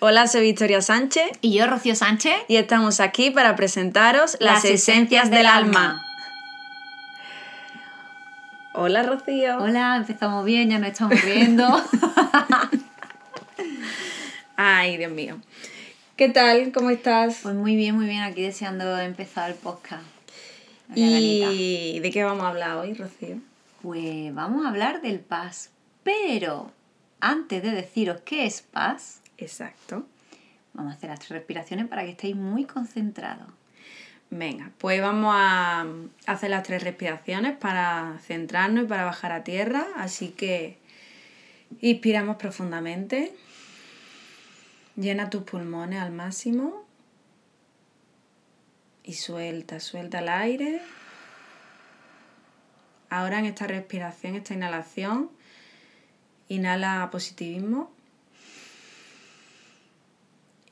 Hola, soy Victoria Sánchez. Y yo, Rocío Sánchez. Y estamos aquí para presentaros las, esencias, del, alma. Hola, Rocío. Hola, empezamos bien, ya nos estamos riendo. Ay, Dios mío. ¿Qué tal? ¿Cómo estás? Pues muy bien, muy bien, aquí deseando empezar el podcast. ¿Y de qué vamos a hablar hoy, Rocío? Pues vamos a hablar del paz, pero antes de deciros qué es paz, exacto, vamos a hacer las tres respiraciones para que estéis muy concentrados. Venga, pues vamos a hacer las tres respiraciones para centrarnos y para bajar a tierra. Así que inspiramos profundamente. Llena tus pulmones al máximo. Y suelta, suelta el aire. Ahora en esta respiración, esta inhalación, inhala positivismo.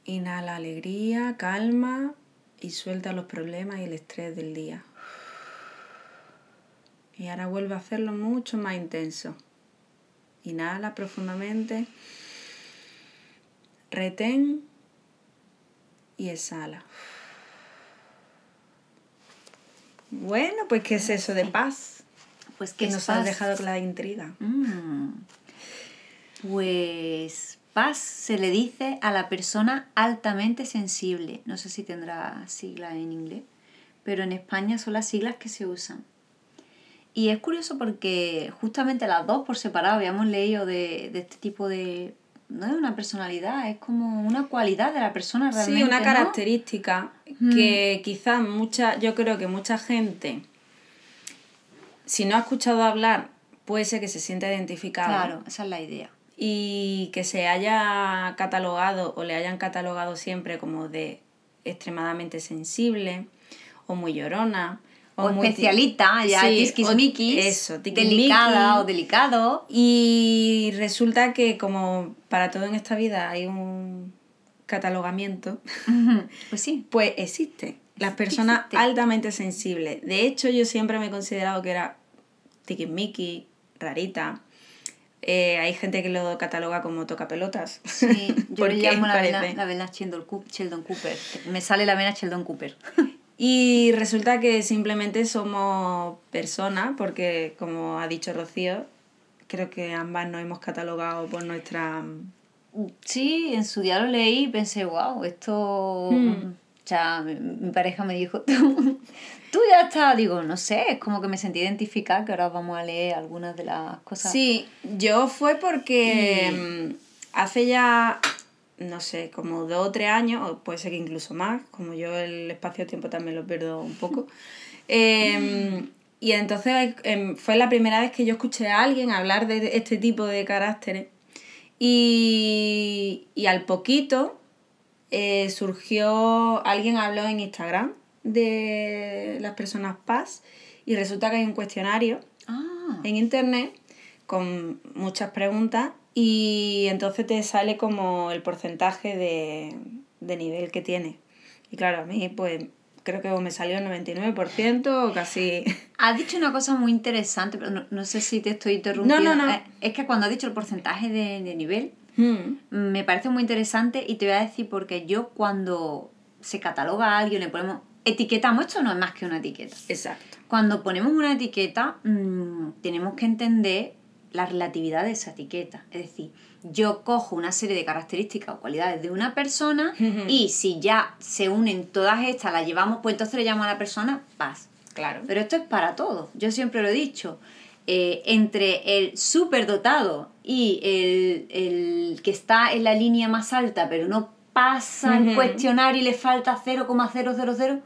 Inhala alegría, calma y suelta los problemas y el estrés del día. Y ahora vuelve a hacerlo mucho más intenso. Inhala profundamente. Retén y exhala. Bueno, pues ¿qué es eso de paz? Pues que nos has dejado con la intriga. Mm. Pues paz se le dice a la persona altamente sensible. No sé si tendrá sigla en inglés, pero en España son las siglas que se usan. Y es curioso porque justamente las dos por separado habíamos leído de, este tipo de... No es una personalidad, es como una cualidad de la persona realmente. Sí, una característica que quizás mucha, yo creo que mucha gente, si no ha escuchado hablar, puede ser que se sienta identificada. Claro, esa es la idea y que se haya catalogado o le hayan catalogado siempre como de extremadamente sensible o muy llorona o, especialita, ya sí, eso, delicada o delicado. Y resulta que como para todo en esta vida hay un catalogamiento, pues sí, pues existe. Las personas altamente sensibles. De hecho, yo siempre me he considerado que era tiquismiqui, rarita, eh, hay gente que lo cataloga como tocapelotas. Sí, yo le llamo la vena, la vena Sheldon Cooper. Me sale la vena Sheldon Cooper. Y resulta que simplemente somos personas, porque como ha dicho Rocío, creo que ambas nos hemos catalogado por nuestra... Sí, en su día lo leí y pensé, wow, esto... Hmm. Ya, mi, pareja me dijo, tú, ya estás, digo, no sé, es como que me sentí identificada, que ahora vamos a leer algunas de las cosas. Sí, yo fue porque mm, hace ya, no sé, como dos o tres años, o puede ser que incluso más, como yo el espacio-tiempo también lo pierdo un poco. Em, y entonces em, fue la primera vez que yo escuché a alguien hablar de este tipo de caracteres. Y, y al poquito eh, surgió, alguien habló en Instagram de las personas paz y resulta que hay un cuestionario ah. en internet con muchas preguntas y entonces te sale como el porcentaje de, nivel que tiene. Y claro, a mí pues creo que me salió el 99% o casi... Has dicho una cosa muy interesante, pero no, sé si te estoy interrumpiendo. No, no, no. Eh, es que cuando has dicho el porcentaje de, de nivel, Hmm. Me parece muy interesante y te voy a decir porque yo cuando se cataloga a alguien, le ponemos etiquetamos, esto no es más que una etiqueta. Exacto. Cuando ponemos una etiqueta, mm, tenemos que entender la relatividad de esa etiqueta. Es decir, yo cojo una serie de características o cualidades de una persona y si ya se unen todas estas, las llevamos, pues entonces le llamo a la persona paz. Claro. Pero esto es para todos. Yo siempre lo he dicho. Eh, entre el superdotado y el, que está en la línea más alta pero no pasa el cuestionario y le falta 0,000,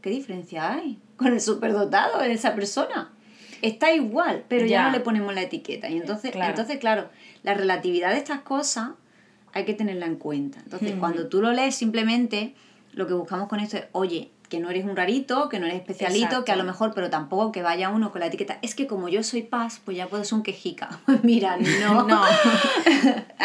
¿qué diferencia hay con el superdotado en esa persona? Está igual, pero ya, no le ponemos la etiqueta. Y entonces, claro. entonces, claro, la relatividad de estas cosas hay que tenerla en cuenta. Entonces, cuando tú lo lees, simplemente lo que buscamos con esto es, oye, que no eres un rarito, que no eres especialito, que a lo mejor, pero tampoco que vaya uno con la etiqueta. Es que como yo soy paz, pues ya puedo ser un quejica. Mira, no. no.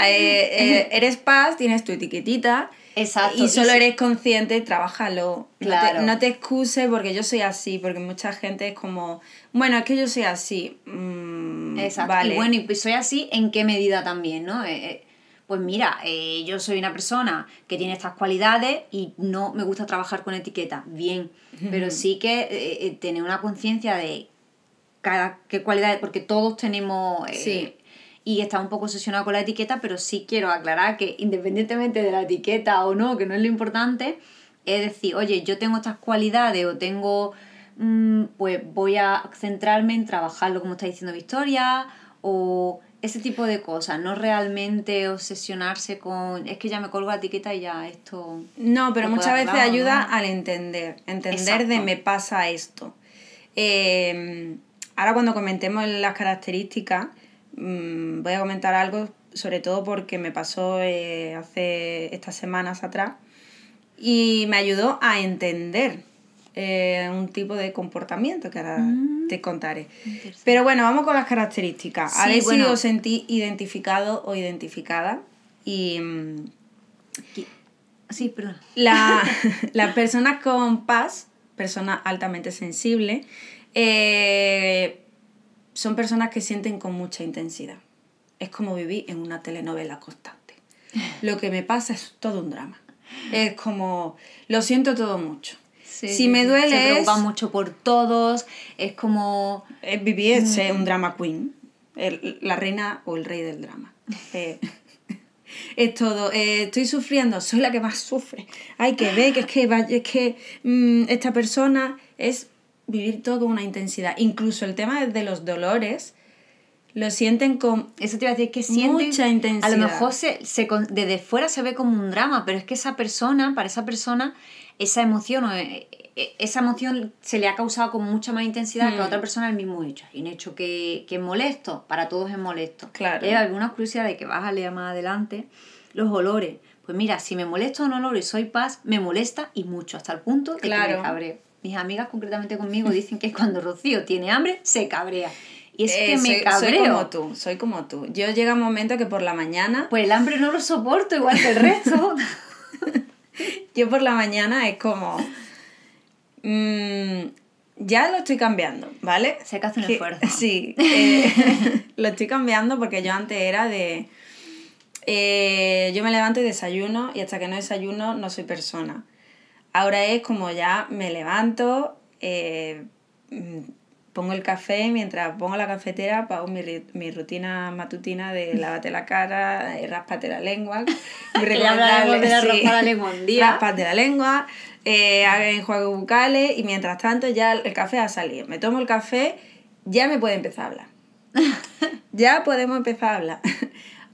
Eh, eh, eres paz, tienes tu etiquetita. Exacto. Y solo eres consciente, trabájalo. Claro. No, te, excuses porque yo soy así, porque mucha gente es como, bueno, es que yo soy así. Mm, Exacto. Y bueno, y soy así, ¿en qué medida también, no? Eh, pues mira, eh, yo soy una persona que tiene estas cualidades y no me gusta trabajar con etiqueta, bien, pero sí que eh, eh, tener una conciencia de cada qué cualidades, porque todos tenemos... Sí. Y está un poco obsesionado con la etiqueta, pero sí quiero aclarar que independientemente de la etiqueta o no, que no es lo importante, es decir, oye, yo tengo estas cualidades o tengo, mm, pues voy a centrarme en trabajarlo como está diciendo Victoria, o ese tipo de cosas, no realmente obsesionarse con, es que ya me colgo la etiqueta y ya esto... No, pero muchas veces ayuda ¿no? al entender, entender de me pasa esto. Eh, ahora cuando comentemos las características, mm, voy a comentar algo, sobre todo porque me pasó eh, hace estas semanas atrás y me ayudó a entender eh, un tipo de comportamiento que ahora Mm. te contaré. Pero bueno, vamos con las características. a Sí, ver bueno. si os sentí identificado o identificada. Y mm, Sí, perdón. la- las personas con paz, personas altamente sensibles, eh, son personas que sienten con mucha intensidad. Es como vivir en una telenovela constante. Lo que me pasa es todo un drama. Es como, lo siento todo mucho. Si me duele Se es, preocupan mucho por todos, es como... es vivir es Mm. un drama queen, el- la reina o el rey del drama. Eh, es todo, eh, estoy sufriendo, soy la que más sufre. Hay que ver que es que, es que mm, esta persona es vivir todo con una intensidad. Incluso el tema de los dolores lo sienten con Eso te iba a decir que sienten... mucha intensidad. A lo mejor se, desde fuera se ve como un drama, pero es que esa persona, para esa persona, esa emoción o eh, eh, esa emoción se le ha causado con mucha más intensidad que a Mm. otra persona el mismo hecho. Y un hecho que, que es molesto, para todos es molesto. Claro. Hay algunas curiosidades que vas a leer más adelante. Los olores. Pues mira, si me molesta un olor y soy paz, me molesta y mucho, hasta el punto de que me cabreo. Mis amigas concretamente conmigo dicen que cuando Rocío tiene hambre, se cabrea. Y es Eh, que me soy, cabreo. soy como tú, soy como tú. Yo llega un momento que por la mañana, Pues el hambre no lo soporto igual que el resto. yo por la mañana es como... mm, ya lo estoy cambiando, ¿vale? Se que hace un Que- esfuerzo. Sí, eh, lo estoy cambiando porque yo antes era de... eh, yo me levanto y desayuno y hasta que no desayuno no soy persona. Ahora es como ya me levanto, eh, mm, pongo el café, mientras pongo la cafetera, pago mi, mi rutina matutina de lávate la cara, eh, ráspate la lengua. de la la lengua un día. Ráspate la lengua, eh, haga enjuagues bucales y mientras tanto ya el café ha salido. Me tomo el café, ya me puede empezar a hablar. ya podemos empezar a hablar.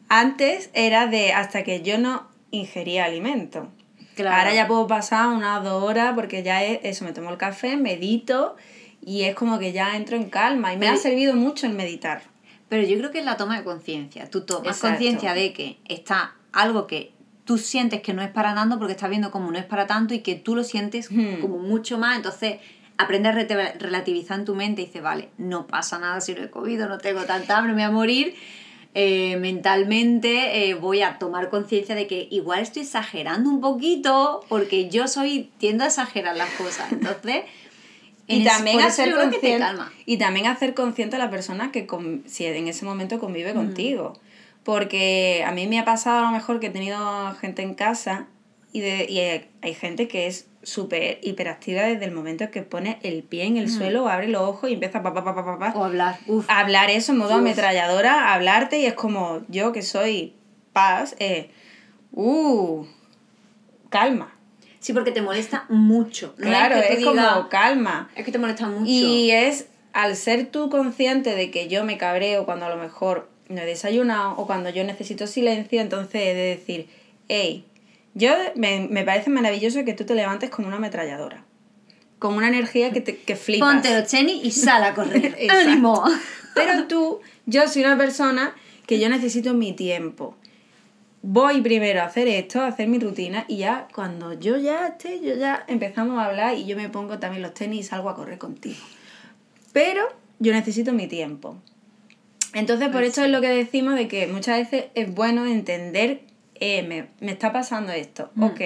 Antes era de hasta que yo no ingería alimento. Claro. Ahora ya puedo pasar unas dos horas porque ya es eso, me tomo el café, medito y es como que ya entro en calma y me Pero- ha servido mucho el meditar. Pero yo creo que es la toma de conciencia. Tú tomas conciencia de que está algo que tú sientes que no es para tanto porque estás viendo como no es para tanto y que tú lo sientes Hmm. como mucho más. Entonces, aprendes a relativizar en tu mente y dices, vale, no pasa nada si no he comido, no tengo tanta hambre, me voy a morir. Eh, mentalmente eh, voy a tomar conciencia de que igual estoy exagerando un poquito porque yo soy tiendo a exagerar las cosas. Entonces, en Y también, hacer consciente, y también hacer consciente a la persona que con- si en ese momento convive contigo. Porque a mí me ha pasado a lo mejor que he tenido gente en casa y, de, y hay, hay gente que es súper hiperactiva desde el momento que pone el pie en el suelo, abre los ojos y empieza pa, pa, pa, pa, pa, pa, O hablar. Uf. a hablar eso en modo Uf. ametralladora, a hablarte y es como yo que soy paz, eh, uh, calma. Sí, porque te molesta mucho. No claro, es, que es tú digas, como calma. Es que te molesta mucho. Y es al ser tú consciente de que yo me cabreo cuando a lo mejor no he desayunado o cuando yo necesito silencio, entonces he de decir, hey, yo me, me parece maravilloso que tú te levantes como una ametralladora. Con una energía que, te, que flipas. Ponte los tenis y sal a correr. ¡Ánimo! Pero tú, yo soy una persona que yo necesito mi tiempo. Voy primero a hacer esto, a hacer mi rutina y ya cuando yo ya esté, yo ya empezamos a hablar y yo me pongo también los tenis y salgo a correr contigo. Pero yo necesito mi tiempo. Entonces, por esto es lo que decimos de que muchas veces es bueno entender, eh, me, me está pasando esto, Mm. ok,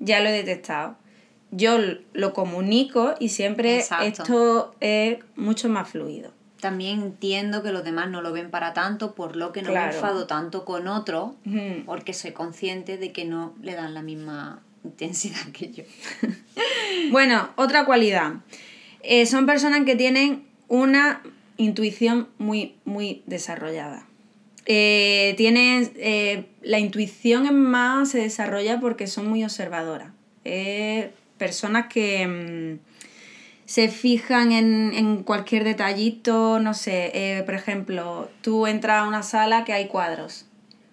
ya lo he detectado. Yo lo comunico y siempre Exacto. esto es mucho más fluido. También entiendo que los demás no lo ven para tanto, por lo que no me enfado tanto con otro, porque soy consciente de que no le dan la misma intensidad que yo. bueno, otra cualidad. Eh, son personas que tienen una intuición muy, muy desarrollada. Eh, tienen, eh, la intuición en más se desarrolla porque son muy observadoras. personas que mm, se fijan en, cualquier detallito, no sé, por ejemplo, tú entras a una sala que hay cuadros.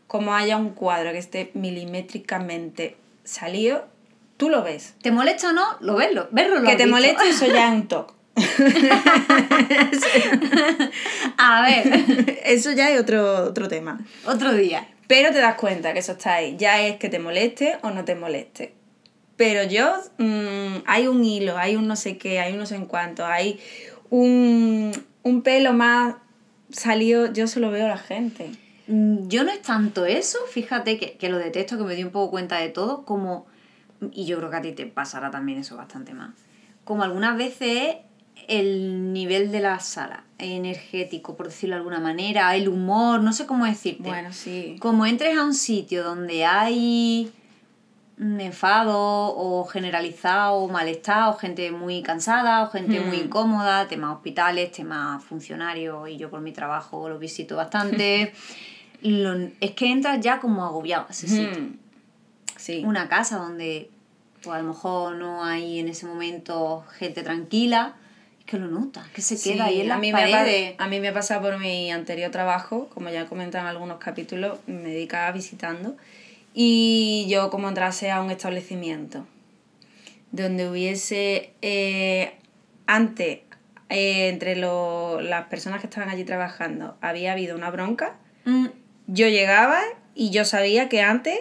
Como haya un cuadro que esté milimétricamente salido, tú lo ves. ¿Te molesta o no? Lo ves, lo, verlo Que te moleste, eso ya es un toque. a ver. Eso ya es otro, otro tema. Otro día. Pero te das cuenta que eso está ahí. Ya es que te moleste o no te moleste. Pero yo, mm, hay un hilo, hay un no sé qué, hay un no sé en cuánto, hay un, un pelo más salido, yo se lo veo a la gente. Mm, yo no es tanto eso, fíjate que, que lo detesto, que me di un poco cuenta de todo, como, y yo creo que a ti te pasará también eso bastante más, como algunas veces el nivel de la sala energético, por decirlo de alguna manera, el humor, no sé cómo decirte. Bueno, sí. Como entres a un sitio donde hay enfado o generalizado o malestar o gente muy cansada o gente muy hmm. incómoda, temas hospitales, temas funcionarios y yo por mi trabajo lo visito bastante. es que entras ya como agobiado a ese sitio. Sí. Una casa donde pues, a lo mejor no hay en ese momento gente tranquila que lo nota, que se queda ahí en la a mí Me a mí me ha pasado por mi anterior trabajo, como ya en algunos capítulos, me dedicaba visitando y yo como entrase a un establecimiento donde hubiese eh, antes eh, entre las personas que estaban allí trabajando había habido una bronca, mm. yo llegaba y yo sabía que antes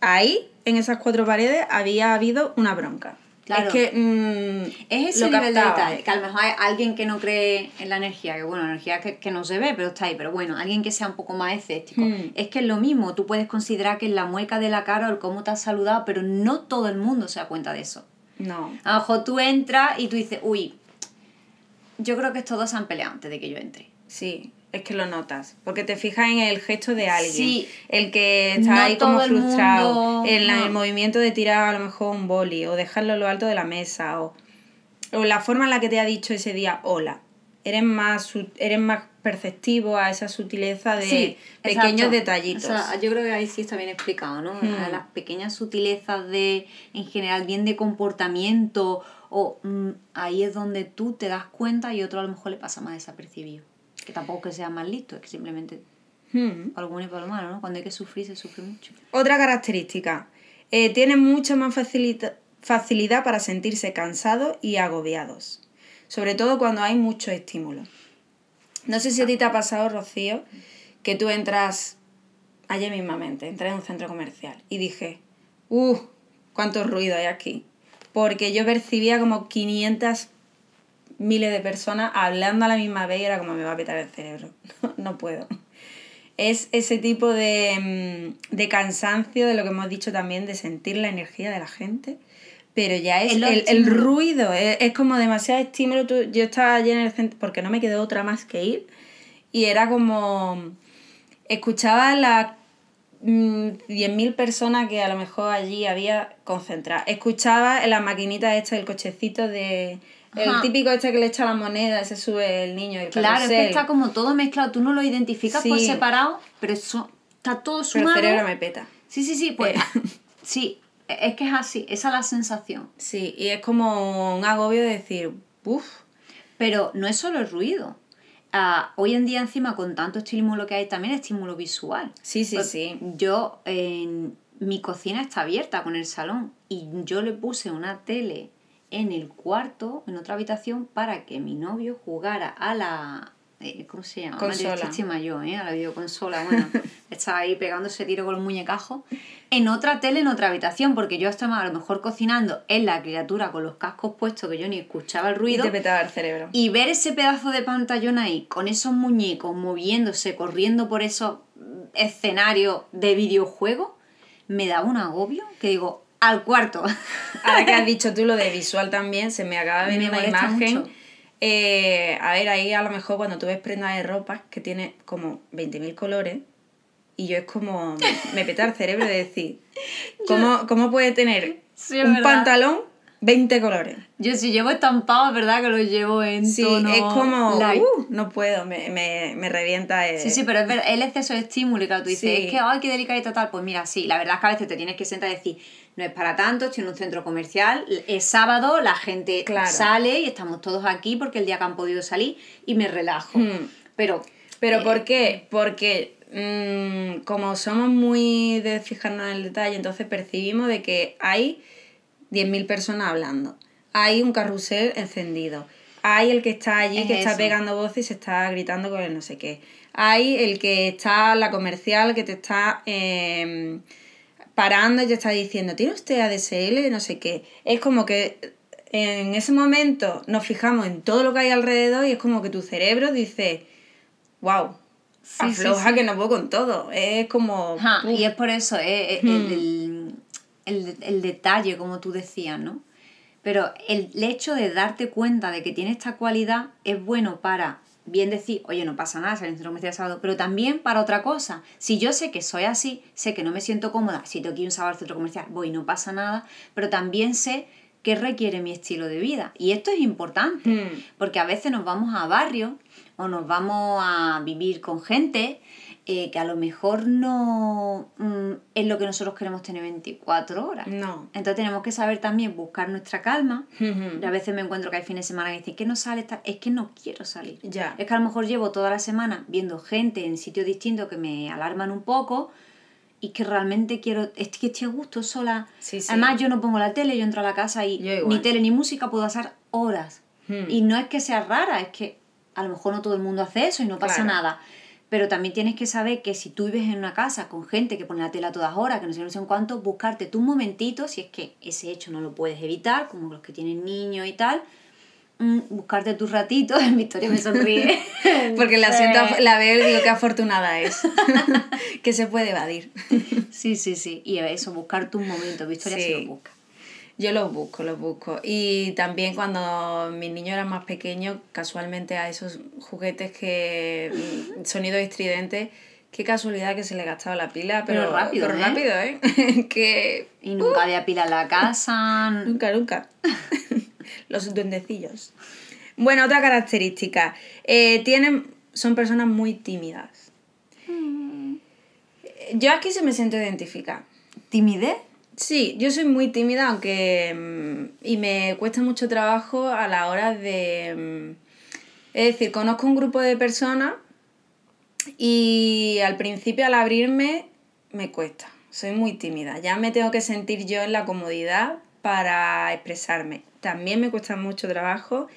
ahí en esas cuatro paredes había habido una bronca. Es que. Mm, es ese nivel de detalle. Que a lo mejor hay alguien que no cree en la energía, que bueno, energía que, que no se ve, pero está ahí. Pero bueno, alguien que sea un poco más escéptico. Hmm. Es que es lo mismo. Tú puedes considerar que es la mueca de la cara o el cómo te has saludado, pero no todo el mundo se da cuenta de eso. No. A lo mejor tú entras y tú dices, uy, yo creo que estos dos se han peleado antes de que yo entre. Sí es que lo notas, porque te fijas en el gesto de alguien, el que está ahí como frustrado, en el movimiento de tirar a lo mejor un boli o dejarlo a lo alto de la mesa o, o la forma en la que te ha dicho ese día hola. Eres más, eres más perceptivo a esa sutileza de pequeños detallitos. yo creo que ahí sí está bien explicado, ¿no? Hmm. Las pequeñas sutilezas de, en general, bien de comportamiento o mm, ahí es donde tú te das cuenta y otro a lo mejor le pasa más desapercibido. Que tampoco que sea más listo, es que simplemente hmm. para lo bueno y para lo malo, ¿no? Cuando hay que sufrir, se sufre mucho. Otra característica, eh, tienen mucha más facilidad para sentirse cansados y agobiados, sobre todo cuando hay mucho estímulo. No sé si a ti te ha pasado, Rocío, que tú entras ayer mismamente, entré en un centro comercial y dije, ¡uh! ¿Cuánto ruido hay aquí? Porque yo percibía como 500 miles de personas hablando a la misma vez y era como me va a petar el cerebro. No, puedo. Es ese tipo de, mm, de, cansancio de lo que hemos dicho también, de sentir la energía de la gente. Pero ya es el, ruido, es, como demasiado estímulo. yo estaba allí en el centro porque no me quedó otra más que ir. Y era como. Escuchaba las 10.000 mm, personas que a lo mejor allí había concentradas. Escuchaba en las maquinitas estas del cochecito de el típico este que le echa la moneda, se sube el niño y el Claro, es que está como todo mezclado. Tú no lo identificas por separado, pero eso está todo sumado. Pero el cerebro me peta. Sí, sí, sí, pues. Eh. sí, es que es así, esa es la sensación. Sí, y es como un agobio de decir, uff. Pero no es solo el ruido. Ah, hoy en día, encima, con tanto estímulo que hay, también estímulo visual. Sí, sí, pues sí. Yo, en mi cocina está abierta con el salón y yo le puse una tele en el cuarto, en otra habitación, para que mi novio jugara a la. Eh, ¿Cómo se llama? Consola. mayor, ¿eh? A la videoconsola. Bueno, estaba ahí pegándose tiro con los muñecajos. En otra tele, en otra habitación, porque yo estaba a lo mejor cocinando en la criatura con los cascos puestos, que yo ni escuchaba el ruido. Y te petaba el cerebro. Y ver ese pedazo de pantallón ahí, con esos muñecos moviéndose, corriendo por esos escenarios de videojuego, me daba un agobio que digo, al cuarto. Ahora que has dicho tú lo de visual también, se me acaba de venir una imagen. Eh, a ver, ahí a lo mejor cuando tú ves prendas de ropa que tiene como 20.000 colores, y yo es como, me peta el cerebro de decir, ¿cómo, ¿cómo puede tener un pantalón 20 colores? Yo si llevo estampado, es verdad que lo llevo en sí, es como, uh, no puedo, me, me, me revienta. Sí, sí, pero es verdad, el exceso de estímulo, y claro, tú dices, es que, ay, qué delicadito tal, pues mira, sí, la verdad es que a veces te tienes que sentar y decir, no es para tanto, estoy en un centro comercial, es sábado, la gente sale y estamos todos aquí porque el día que han podido salir y me relajo. Hmm. Pero... ¿Pero eh, por qué? Porque mm, como somos muy de fijarnos en el detalle, entonces percibimos de que hay 10.000 personas hablando, hay un carrusel encendido, hay el que está allí, que está pegando voces y se está gritando con el no sé qué, hay el que está, la comercial, que te está... Em, parando y te está diciendo, ¿tiene usted ADSL? No sé qué. Es como que en ese momento nos fijamos en todo lo que hay alrededor y es como que tu cerebro dice, wow, afloja que no puedo con todo. Es como... y es por eso, eh, eh, el, el, detalle, como tú decías, ¿no? Pero el hecho de darte cuenta de que tiene esta cualidad es bueno para bien decir, oye, no pasa nada, salir en centro comercial sábado, pero también para otra cosa. Si yo sé que soy así, sé que no me siento cómoda, si tengo que ir un sábado al centro comercial, voy, no pasa nada, pero también sé qué requiere mi estilo de vida. Y esto es importante, hmm. porque a veces nos vamos a barrios o nos vamos a vivir con gente eh, que a lo mejor no mm, es lo que nosotros queremos tener 24 horas. No. Entonces tenemos que saber también buscar nuestra calma. a veces me encuentro que hay fines de semana que dicen que no sale, es que no quiero salir. Ya. Es que a lo mejor llevo toda la semana viendo gente en sitios distintos que me alarman un poco y que realmente quiero, es que estoy a gusto sola. Además yo no pongo la tele, yo entro a la casa y ni tele ni música puedo pasar horas. Hmm. Y no es que sea rara, es que a lo mejor no todo el mundo hace eso y no pasa nada pero también tienes que saber que si tú vives en una casa con gente que pone la tela a todas horas, que no sé, no sé en cuánto, buscarte tu momentito, si es que ese hecho no lo puedes evitar, como los que tienen niños y tal, mm, buscarte tus ratitos, Victoria me sonríe. Porque la siento, la veo y digo qué afortunada es, que se puede evadir. sí, sí, sí, y eso, buscar tu momento, Victoria sí. se lo busca. Yo los busco, los busco. Y también cuando mis niños eran más pequeños, casualmente a esos juguetes que mm, sonido estridente, qué casualidad que se le gastaba la pila, pero, rápido, pero ¿eh? rápido, ¿eh? que, y nunca uh. había pila en la casa. nunca, nunca. los duendecillos. Bueno, otra característica. Eh, tienen, son personas muy tímidas. Mm. Yo aquí se me siento identificada. ¿Timidez? Sí, yo soy muy tímida, aunque. Mm, y me cuesta mucho trabajo a la hora de. Mm, es decir, conozco un grupo de personas y al principio, al abrirme, me cuesta. Soy muy tímida. Ya me tengo que sentir yo en la comodidad para expresarme. También me cuesta mucho trabajo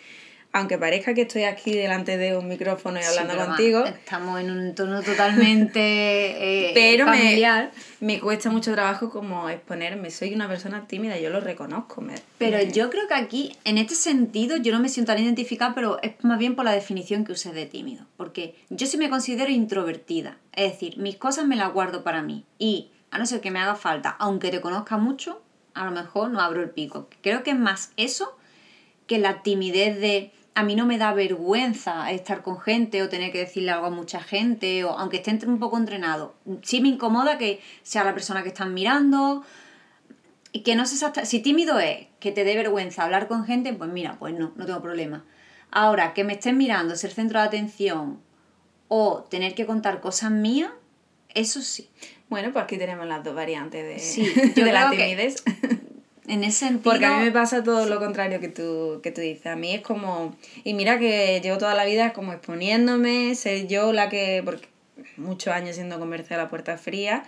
aunque parezca que estoy aquí delante de un micrófono y hablando contigo. Estamos en un entorno totalmente eh, pero familiar. Me, me, cuesta mucho trabajo como exponerme. Soy una persona tímida, yo lo reconozco. pero yo creo que aquí, en este sentido, yo no me siento tan identificada, pero es más bien por la definición que usé de tímido. Porque yo sí me considero introvertida. Es decir, mis cosas me las guardo para mí. Y a no ser que me haga falta, aunque te conozca mucho, a lo mejor no abro el pico. Creo que es más eso que la timidez de a mí no me da vergüenza estar con gente o tener que decirle algo a mucha gente, o aunque esté un poco entrenado. Sí me incomoda que sea la persona que están mirando y que no sé. Si tímido es que te dé vergüenza hablar con gente, pues mira, pues no, no tengo problema. Ahora, que me estén mirando, ser centro de atención o tener que contar cosas mías, eso sí. Bueno, pues aquí tenemos las dos variantes de, de la timidez. En ese sentido... Porque a mí me pasa todo lo contrario que tú, que tú dices. A mí es como... Y mira que llevo toda la vida como exponiéndome, ser yo la que... Porque muchos años siendo comercial a puerta fría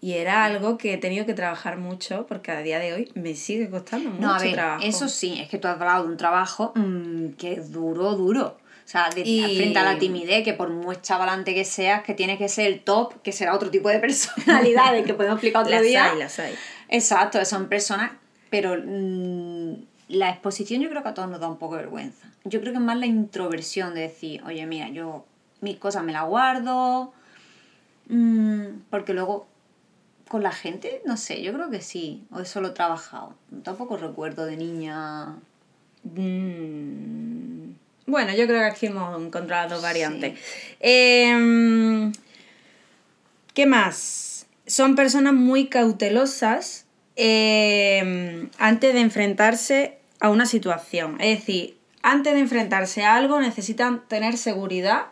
y era algo que he tenido que trabajar mucho porque a día de hoy me sigue costando mucho no, a ver, trabajo. Eso sí, es que tú has hablado de un trabajo mm, que es duro, duro. O sea, de, frente a la timidez, que por muy chavalante que seas, que tiene que ser el top, que será otro tipo de personalidades que podemos explicar otro las día. Hay, las hay. Exacto, son personas pero mm, la exposición yo creo que a todos nos da un poco de vergüenza. Yo creo que es más la introversión de decir, oye, mira, yo mis cosas me las guardo, mm, porque luego con la gente, no sé, yo creo que sí, o eso lo he trabajado. Tampoco recuerdo de niña. Mm, Bueno, yo creo que aquí hemos encontrado dos variantes. Em, ¿Qué más? Son personas muy cautelosas em, antes de enfrentarse a una situación. Es decir, antes de enfrentarse a algo necesitan tener seguridad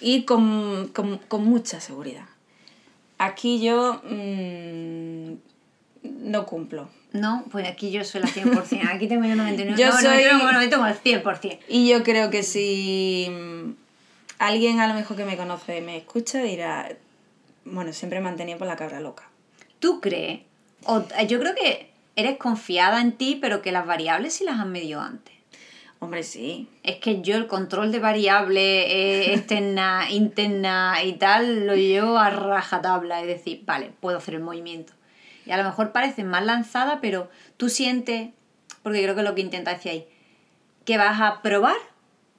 y con, con- con mucha seguridad. Aquí yo mm, no cumplo. No, pues aquí yo soy la 100%. Aquí tengo yo 99. Yo no, soy- 99, tengo el 100%. Y yo creo que si mm, alguien a lo mejor que me conoce me escucha dirá, bueno, siempre me han tenido por la cabra loca. ¿Tú crees? O, eh, yo creo que eres confiada en ti, pero que las variables sí las has medido antes. Hombre, sí. Es que yo el control de variables eh, externa, interna y tal lo llevo a rajatabla. Es decir, vale, puedo hacer el movimiento. Y a lo mejor parece más lanzada, pero tú sientes, porque creo que lo que intenta decir ahí, que vas a probar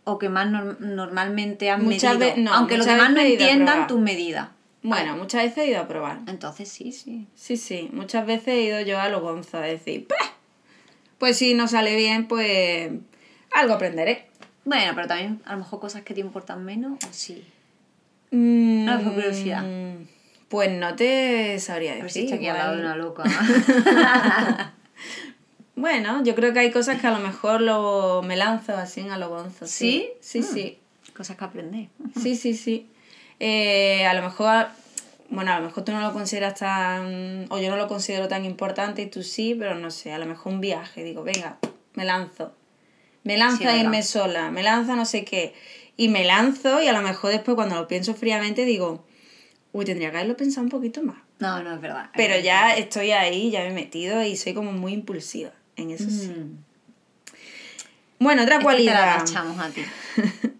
o que más norm- normalmente has Muchas medido. ve- no, aunque los demás no entiendan tus medidas. Bueno, muchas veces he ido a probar. Entonces sí, sí. Sí, sí, muchas veces he ido yo a lo gonzo a decir, "Pah, pues si no sale bien, pues algo aprenderé. Bueno, pero también a lo mejor cosas que te importan menos o sí. Mm, No, por curiosidad. Pues no te sabría A ver decir. si está aquí al lado de una loca. Bueno, yo creo que hay cosas que a lo mejor lo, me lanzo así a lo gonzo. Sí, ¿Sí? sí, sí. cosas que aprender. Sí, sí, sí. Eh, a lo mejor, bueno, a lo mejor tú no lo consideras tan, o yo no lo considero tan importante y tú sí, pero no sé, a lo mejor un viaje, digo, venga, me lanzo. Me lanzo Sí, a irme verdad. sola, me lanzo a no sé qué. Y me lanzo y a lo mejor después cuando lo pienso fríamente digo, uy, tendría que haberlo pensado un poquito más. No, no es verdad. Pero ya estoy ahí, ya me he metido y soy como muy impulsiva en eso sí. Mm. Bueno, otra Esta te la cualidad. a ti.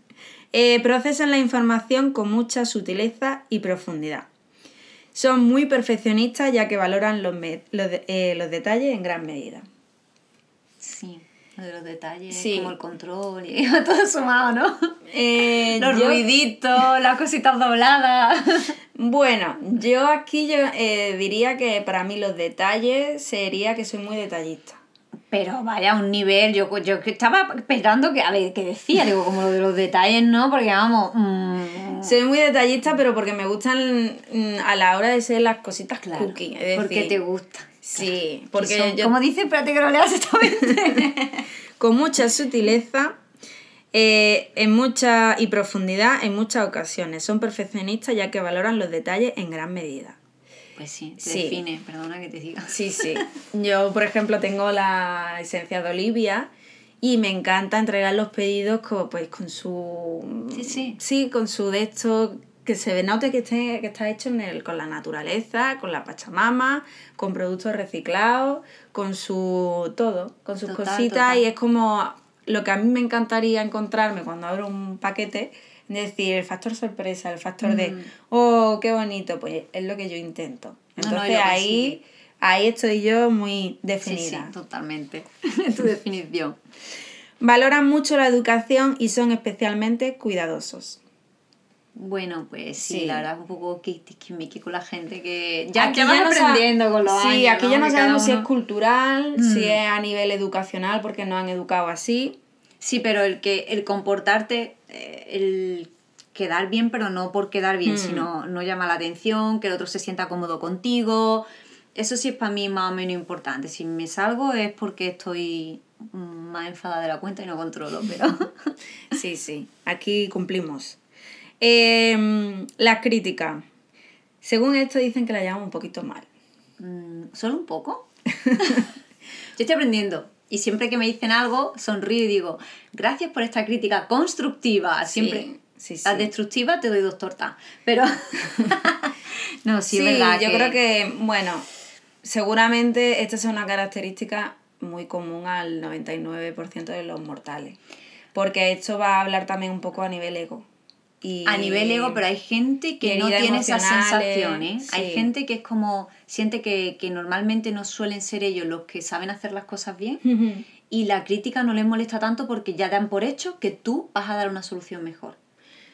Eh, procesan la información con mucha sutileza y profundidad. Son muy perfeccionistas ya que valoran los, me- los, de- eh, los detalles en gran medida. Sí, lo de los detalles, Sí. como el control y todo sumado, ¿no? Eh, Los yo- ruiditos, las cositas dobladas. Bueno, yo aquí yo, eh, diría que para mí los detalles sería que soy muy detallista. Pero vaya, un nivel, yo, yo estaba esperando que, a ver, ¿qué decía? Digo, como lo de los detalles, ¿no? Porque vamos, mm, Soy muy detallista, pero porque me gustan mm, a la hora de ser las cositas claro, cookie. es porque decir, te gusta. Sí, Que porque son- yo Como dice, espérate que lo leas esta vez. con mucha sutileza eh, en mucha y profundidad en muchas ocasiones. Son perfeccionistas ya que valoran los detalles en gran medida. Pues sí, te Sí. define, perdona que te diga. Sí, sí. Yo, por ejemplo, tengo la esencia de Olivia y me encanta entregar los pedidos con, pues, con su... Sí, sí. Sí, con su de esto que se note que, esté, que está hecho en el, con la naturaleza, con la pachamama, con productos reciclados, con su todo, con sus Total, cositas total. y es como lo que a mí me encantaría encontrarme cuando abro un paquete, es decir, el factor sorpresa, el factor de, oh, qué bonito, pues es lo que yo intento. No, no, y Entonces ahí, ahí estoy yo muy Sí, definida. sí, totalmente. tu definición. Valoran mucho la educación y son especialmente cuidadosos. Bueno, pues sí, Sí. la verdad es un poco con la gente que ya, Aquí no sa- aprendiendo con los Sí, años, aquí ¿no? ya no Que sabemos si es cultural, si Mm. es a nivel educacional porque nos han educado así. Sí, pero el que el comportarte, eh, el quedar bien, pero no por quedar bien, Mm. sino no llama la atención, que el otro se sienta cómodo contigo. Eso sí es para mí más o menos importante. Si me salgo es porque estoy más enfadada de la cuenta y no controlo, pero... Sí, sí, aquí cumplimos. Em, las críticas. Según esto dicen que la llaman un poquito mal. Mm, ¿Solo un poco? Yo estoy aprendiendo. Y siempre que me dicen algo, sonrío y digo, gracias por esta crítica constructiva. Siempre. sí, sí. Las destructivas te doy dos tortas. Pero. no, sí, Sí, es verdad. yo creo que, bueno, seguramente esta es una característica muy común al 99% de los mortales. Porque esto va a hablar también un poco a nivel ego. Y A nivel ego, pero hay gente que no tiene esas emocionales, sensaciones. Hay sí. gente que es como. siente que, que normalmente no suelen ser ellos los que saben hacer las cosas bien. Y la crítica no les molesta tanto porque ya dan por hecho que tú vas a dar una solución mejor.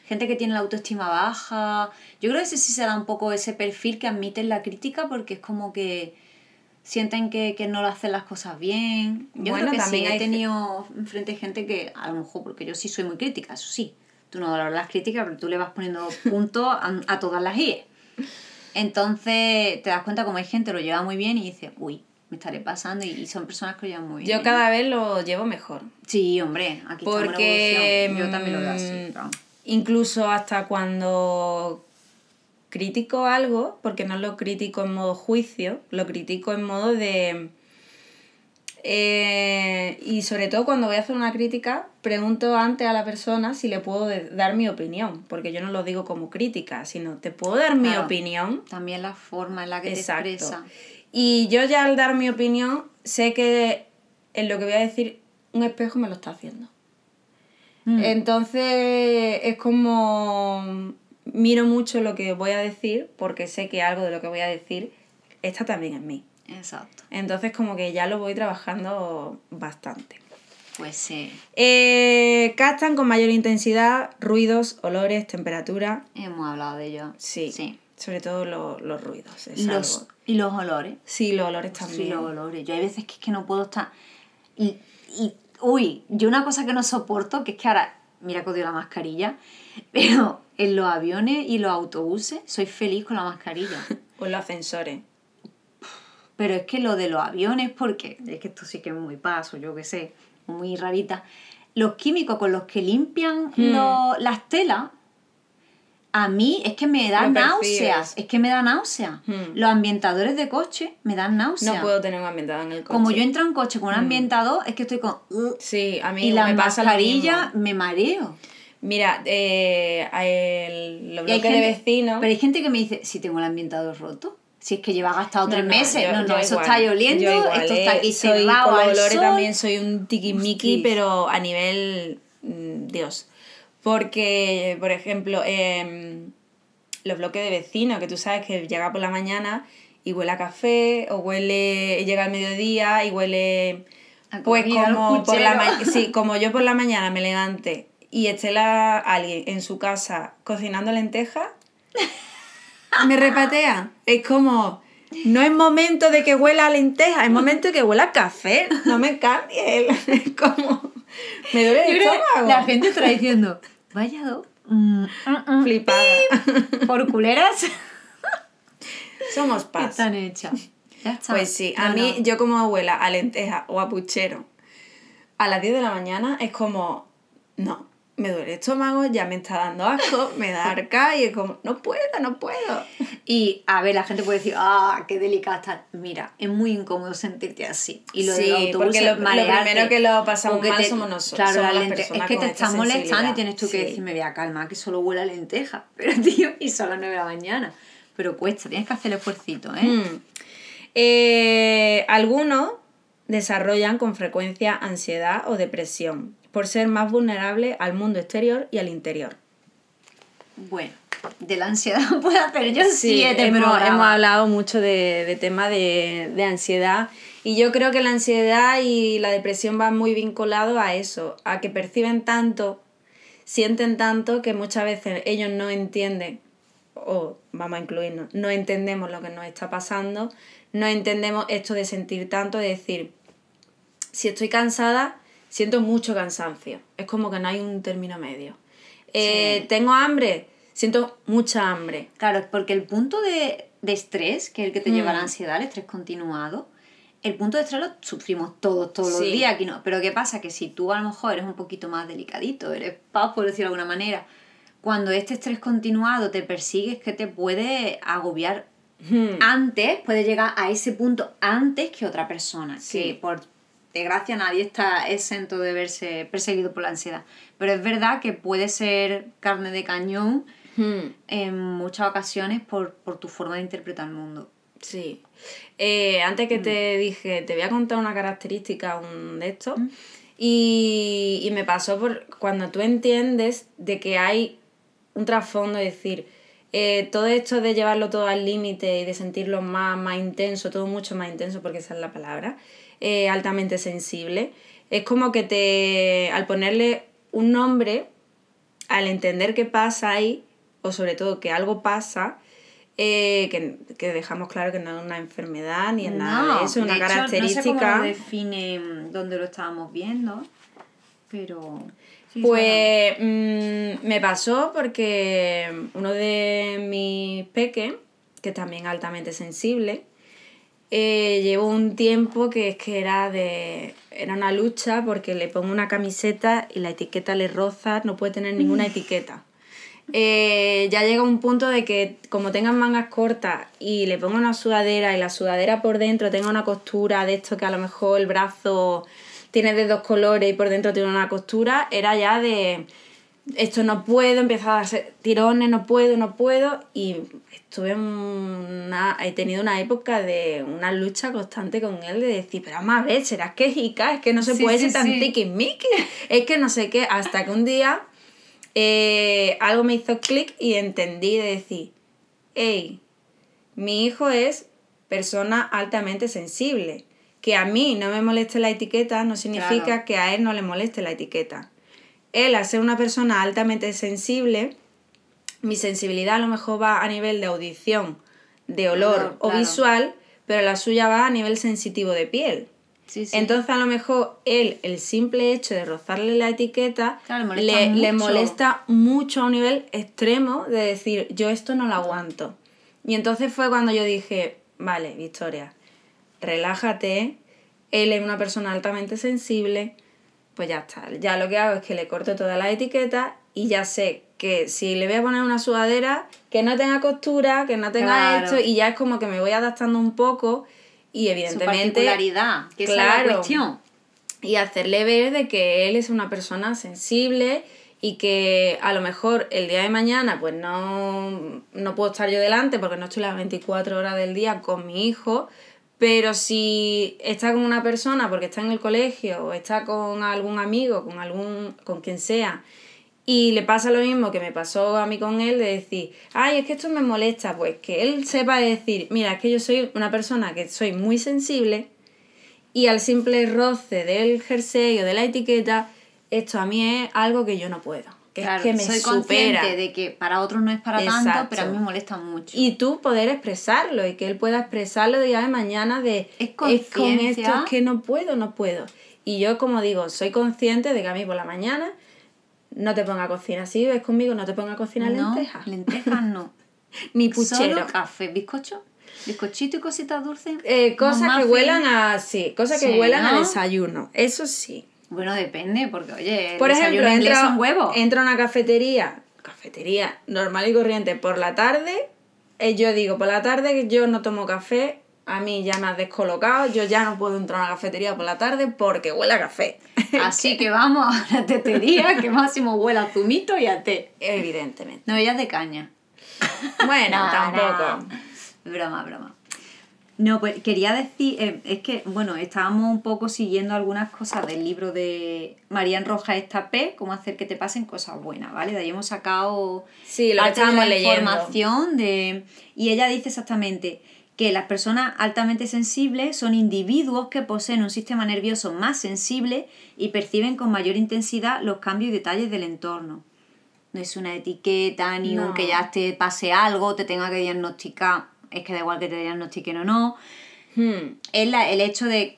Gente que tiene la autoestima baja, yo creo que ese sí se da un poco ese perfil que admiten la crítica porque es como que sienten que, que no lo hacen las cosas bien. Yo Bueno, creo que también sí, hay he tenido enfrente gente que, a lo mejor, porque yo sí soy muy crítica, eso sí. Tú no valoras las críticas, pero tú le vas poniendo puntos a, a todas las IE. Entonces te das cuenta como hay gente que lo lleva muy bien y dice, uy, me estaré pasando y, y son personas que lo llevan muy bien. Yo cada vez lo llevo mejor. Sí, hombre, aquí Porque. Yo también lo veo así. mm, claro. incluso hasta cuando critico algo, porque no lo critico en modo juicio, lo critico en modo de... eh, y sobre todo cuando voy a hacer una crítica, pregunto antes a la persona si le puedo dar mi opinión, porque yo no lo digo como crítica, sino te puedo dar mi Claro. opinión. También la forma en la que Exacto. te expresa. Y yo ya al dar mi opinión, sé que en lo que voy a decir, un espejo me lo está haciendo. Mm. Entonces es como miro mucho lo que voy a decir porque sé que algo de lo que voy a decir está también en mí. Exacto. Entonces como que ya lo voy trabajando bastante. Pues sí. Eh, captan con mayor intensidad ruidos, olores, temperatura. Hemos hablado de ello. Sí. Sí. Sobre todo lo- los ruidos. es Y los, algo- y los olores. Sí, los olores también. Sí, los olores. Yo hay veces que es que no puedo estar. Y, y, uy, yo una cosa que no soporto, que es que ahora, mira que odio la mascarilla, pero en los aviones y los autobuses soy feliz con la mascarilla. O los ascensores. Pero es que lo de los aviones, porque es que esto sí que es muy paso, yo qué sé, muy rarita. Los químicos con los que limpian Hmm. lo- las telas, a mí es que me da Lo náuseas. Es que me da náuseas. Hmm. Los ambientadores de coche me dan náuseas. No puedo tener un ambientador en el coche. Como yo entro en coche con un ambientador, es que estoy con. "Ugh", Sí, a mí y la me pasa mascarilla me mareo. Mira, eh, el, los de vecinos. Pero hay gente que me dice, si tengo el ambientador roto, si es que lleva gastado No, tres no, meses, yo- no, no, eso igual, está ahí oliendo, igual, esto está eh, aquí soy, cerrado los al olores sol. también soy un tiquismiqui, Hostis. pero a nivel mm, Dios. Porque, por ejemplo, em, los bloques de vecinos, que tú sabes que llega por la mañana y huele a café, o huele, llega al mediodía y huele... A Pues como, por la sí, como yo por la mañana me levante y esté la, alguien en su casa cocinando lentejas, me repatea. Es como, no es momento de que huela a lenteja, es momento de que huela a café. No me cambie. Es como, me duele el estómago. la gente estará diciendo, vaya dos, mm, mm, mm, Flipada. por culeras Somos paz. están hechas. Ya está. Pues sí, a No, mí, no. yo como abuela, a lenteja o a puchero, a las 10 de la mañana es como, no, me duele el estómago, ya me está dando asco, me da arca y es como, no puedo, no puedo. Y a ver, la gente puede decir, ah, qué delicada está. Mira, es muy incómodo sentirte así. Y lo de Sí, los autobuses, porque lo- lo primero que lo pasamos que mal somos nosotros, Claro, la las lente- es que te están molestando y tienes tú que Sí. decirme, voy a calmar, que solo huele a lenteja. Pero, tío, y son las 9 de la mañana. Pero cuesta, tienes que hacer el esfuercito, ¿eh? Mm. Eh, algunos desarrollan con frecuencia ansiedad o depresión por ser más vulnerables al mundo exterior y al interior. Bueno, de la ansiedad puedo hacer yo Sí, siete hemos, programas. hemos hablado mucho de, de tema de, de ansiedad y yo creo que la ansiedad y la depresión van muy vinculados a eso, a que perciben tanto, sienten tanto que muchas veces ellos no entienden, o vamos a incluirnos, no entendemos lo que nos está pasando, no entendemos esto de sentir tanto, de decir, si estoy cansada, siento mucho cansancio, es como que no hay un término medio. Eh, Sí. Tengo hambre, siento mucha hambre. Claro, porque el punto de, de estrés, que es el que te lleva a la Mm. ansiedad, el estrés continuado, el punto de estrés lo sufrimos todos, todos los días aquí, ¿no? Pero ¿qué pasa? Que si tú a lo mejor eres un poquito más delicadito, eres paz, por decirlo de alguna manera, cuando este estrés continuado te persigue, es que te puede agobiar Hmm. antes, puede llegar a ese punto antes que otra persona. Sí. Que por desgracia nadie está exento de verse perseguido por la ansiedad. Pero es verdad que puede ser carne de cañón Hmm, en muchas ocasiones por, por tu forma de interpretar el mundo. Sí. Eh, antes que Mm. te dije, te voy a contar una característica un de estos. Y, y me pasó por cuando tú entiendes de que hay un trasfondo, es decir, eh, todo esto de llevarlo todo al límite y de sentirlo más, más intenso, todo mucho más intenso, porque esa es la palabra, eh, altamente sensible, es como que te, al ponerle un nombre, al entender qué pasa ahí, o sobre todo que algo pasa, eh, que, que, dejamos claro que no es una enfermedad ni es nada de eso, es una característica. No sé cómo lo define dónde lo estábamos viendo, pero. pues mm, me pasó porque uno de mis peques, que también altamente sensible, eh, llevo un tiempo que es que era de era una lucha porque le pongo una camiseta y la etiqueta le roza, no puede tener ninguna etiqueta. Eh, ya llega un punto de que como tengan mangas cortas y le pongo una sudadera y la sudadera por dentro tenga una costura de esto que a lo mejor el brazo tiene de dos colores y por dentro tiene una costura, era ya de esto no puedo, empezar a hacer tirones, no puedo, no puedo y estuve una, he tenido una época de una lucha constante con él de decir, pero vamos a ver, ¿será que es Ica? Es que no se puede ser tan sí. es que no sé qué, hasta que un día eh, algo me hizo clic y entendí de decir, hey, mi hijo es persona altamente sensible. Que a mí no me moleste la etiqueta no significa que a él no le moleste la etiqueta. Él, al ser una persona altamente sensible, mi sensibilidad a lo mejor va a nivel de audición, de olor o visual, pero la suya va a nivel sensitivo de piel. Entonces a lo mejor él, el simple hecho de rozarle la etiqueta, le, molesta, mucho a un nivel extremo de decir, yo esto no lo aguanto. Y entonces fue cuando yo dije, vale, Victoria, relájate, él es una persona altamente sensible, pues ya está. Ya lo que hago es que le corto toda la etiqueta y ya sé que si le voy a poner una sudadera, que no tenga costura, que no tenga esto, y ya es como que me voy adaptando un poco y evidentemente... Su particularidad, que es la cuestión. Y hacerle ver de que él es una persona sensible y que a lo mejor el día de mañana pues no, no puedo estar yo delante porque no estoy las 24 horas del día con mi hijo, pero si está con una persona porque está en el colegio o está con algún amigo, con algún con quien sea, y le pasa lo mismo que me pasó a mí con él, de decir, ay, es que esto me molesta, pues que él sepa decir, mira, es que yo soy una persona que soy muy sensible y al simple roce del jersey o de la etiqueta, esto a mí es algo que yo no puedo. Que es que me soy consciente de que para otros no es para tanto, pero a mí me molesta mucho. Y tú poder expresarlo y que él pueda expresarlo de día de mañana de es, con esto, es que no puedo, no puedo. Y yo como digo, soy consciente de que a mí por la mañana no te ponga a cocinar. Si vives conmigo, no te ponga a cocinar no, lentejas. lentejas no. Ni puchero. Solo café, bizcocho. Bizcochito y cositas dulces. Eh, cosas que huelan a. Sí, cosas que huelan a desayuno. Eso sí. Bueno, depende, porque oye, por ejemplo, entra, huevo. entra a una cafetería, cafetería normal y corriente por la tarde. Eh, yo digo, por la tarde yo no tomo café, a mí ya me has descolocado, yo ya no puedo entrar a una cafetería por la tarde porque huele a café. Así que vamos a la tetería que máximo huele a zumito y a té. Evidentemente. No, ella es de caña. Bueno, tampoco. Broma, broma. No, pues quería decir, eh, es que, bueno, estábamos un poco siguiendo algunas cosas del libro de Marían Roja Esta P, cómo hacer que te pasen cosas buenas, ¿vale? De ahí hemos sacado sí, lo información de... Y ella dice exactamente, que las personas altamente sensibles son individuos que poseen un sistema nervioso más sensible y perciben con mayor intensidad los cambios y detalles del entorno. No es una etiqueta ni un que ya te pase algo, te tenga que diagnosticar, es que da igual que te diagnostiquen o no. Hmm. Es el hecho de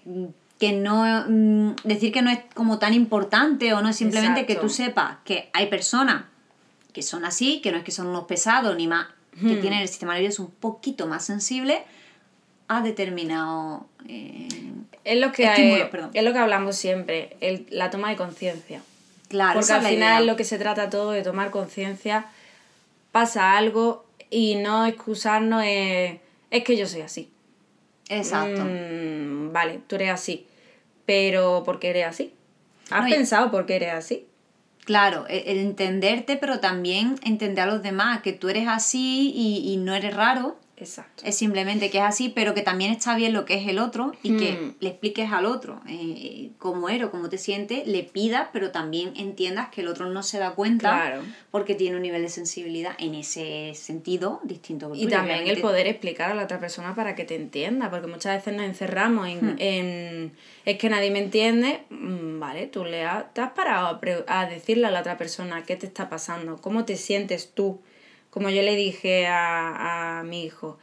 que no mm, decir que no es como tan importante o no es simplemente que tú sepas que hay personas que son así, que no es que son unos pesados ni más que hmm. tienen el sistema nervioso un poquito más sensible a determinado eh, es lo que es lo que hablamos siempre, el, la toma de conciencia. Claro, porque al final es lo que se trata todo de tomar conciencia, pasa algo y no excusarnos es, es que yo soy así. Exacto. Mm, vale, tú eres así, pero ¿por qué eres así? ¿Has pensado por qué eres así? Claro, e, el entenderte, pero también entender a los demás, que tú eres así y, y no eres raro. Exacto. Es simplemente que es así, pero que también está bien lo que es el otro y que hmm. le expliques al otro eh, cómo eres o cómo te sientes, le pidas, pero también entiendas que el otro no se da cuenta porque tiene un nivel de sensibilidad en ese sentido distinto. y también el poder explicar a la otra persona para que te entienda, porque muchas veces nos encerramos en, hmm. en es que nadie me entiende, mm, vale, tú le has, te has parado a, a decirle a la otra persona qué te está pasando, cómo te sientes tú como yo le dije a, a mi hijo,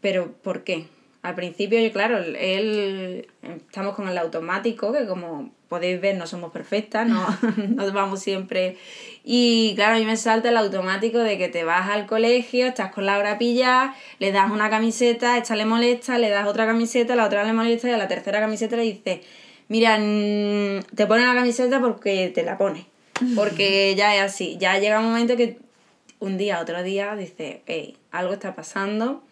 pero ¿por qué? Al principio, yo, claro, él, estamos con el automático, que como podéis ver no somos perfectas, no nos vamos siempre. Y claro, a mí me salta el automático de que te vas al colegio, estás con la hora pillada, le das una camiseta, esta le molesta, le das otra camiseta, la otra le molesta y a la tercera camiseta le dices, mira, te pones la camiseta porque te la pones. Porque ya es así, ya llega un momento que un día, otro día, dices, hey, algo está pasando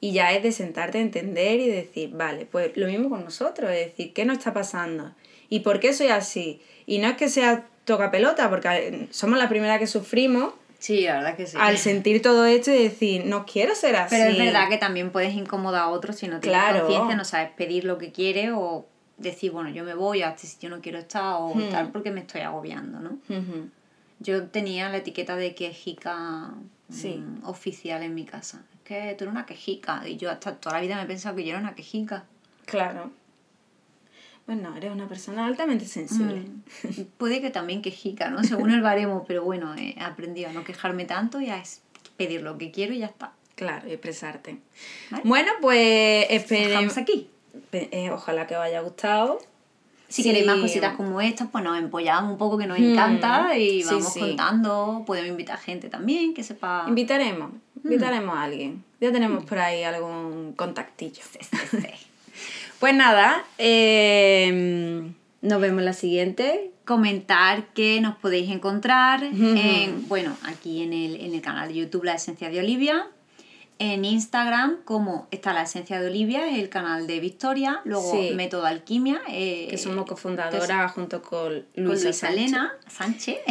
y ya es de sentarte a entender y decir, vale, pues lo mismo con nosotros, es decir, ¿qué nos está pasando? ¿Y por qué soy así? Y no es que sea toca pelota, porque somos la primera que sufrimos. Sí, la verdad que sí. Al sentir todo esto y decir, no quiero ser así. Pero es verdad que también puedes incomodar a otros si no tienes claro. conciencia, no sabes pedir lo que quieres o decir, bueno, yo me voy a este sitio no quiero estar o hmm. tal porque me estoy agobiando, ¿no? Yo tenía la etiqueta de quejica sí. Mm, oficial en mi casa que tú eres una quejica. Y yo hasta toda la vida me he pensado que yo era una quejica. Claro. Bueno, eres una persona altamente sensible. Mm. Puede que también quejica, ¿no? Según el baremo, pero bueno, he aprendido a no quejarme tanto y a pedir lo que quiero y ya está. Claro, y expresarte. Bueno, pues esperemos. aquí. Eh, ojalá que os haya gustado. Si queréis más cositas como estas, pues nos empollamos un poco que nos encanta mm. y vamos contando. Podemos invitar gente también que sepa. Invitaremos. Invitaremos a alguien. Ya tenemos por ahí algún contactillo. pues nada, em, nos vemos en la siguiente. Comentar que nos podéis encontrar en, bueno, aquí en el, en el canal de YouTube La Esencia de Olivia en Instagram como está la esencia de Olivia, el canal de Victoria, luego Método Alquimia, eh, que somos cofundadoras junto con Luisa, Elena Sánchez.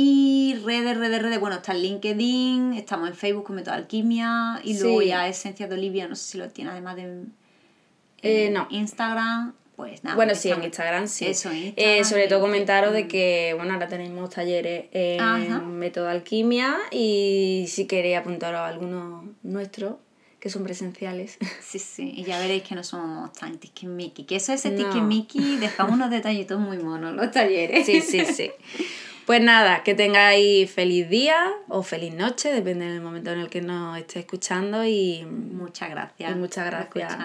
Y redes, redes, redes, bueno, está en LinkedIn, estamos en Facebook con Método Alquimia y luego ya Esencia de Olivia, no sé si lo tiene además de eh, no. Instagram. Pues nada, bueno, sí, en Instagram sí. Eso, eh, sobre todo comentaros de que, bueno, ahora tenemos talleres en Método Alquimia y si queréis apuntaros a algunos nuestros, que son presenciales. Sí, sí, y ya veréis que no somos tan tiquismiqui, que eso es ese no. dejamos unos detallitos muy monos los talleres. Sí, sí, sí. Pues nada, que tengáis feliz día o feliz noche, depende del momento en el que nos estéis escuchando y muchas gracias. muchas gracias.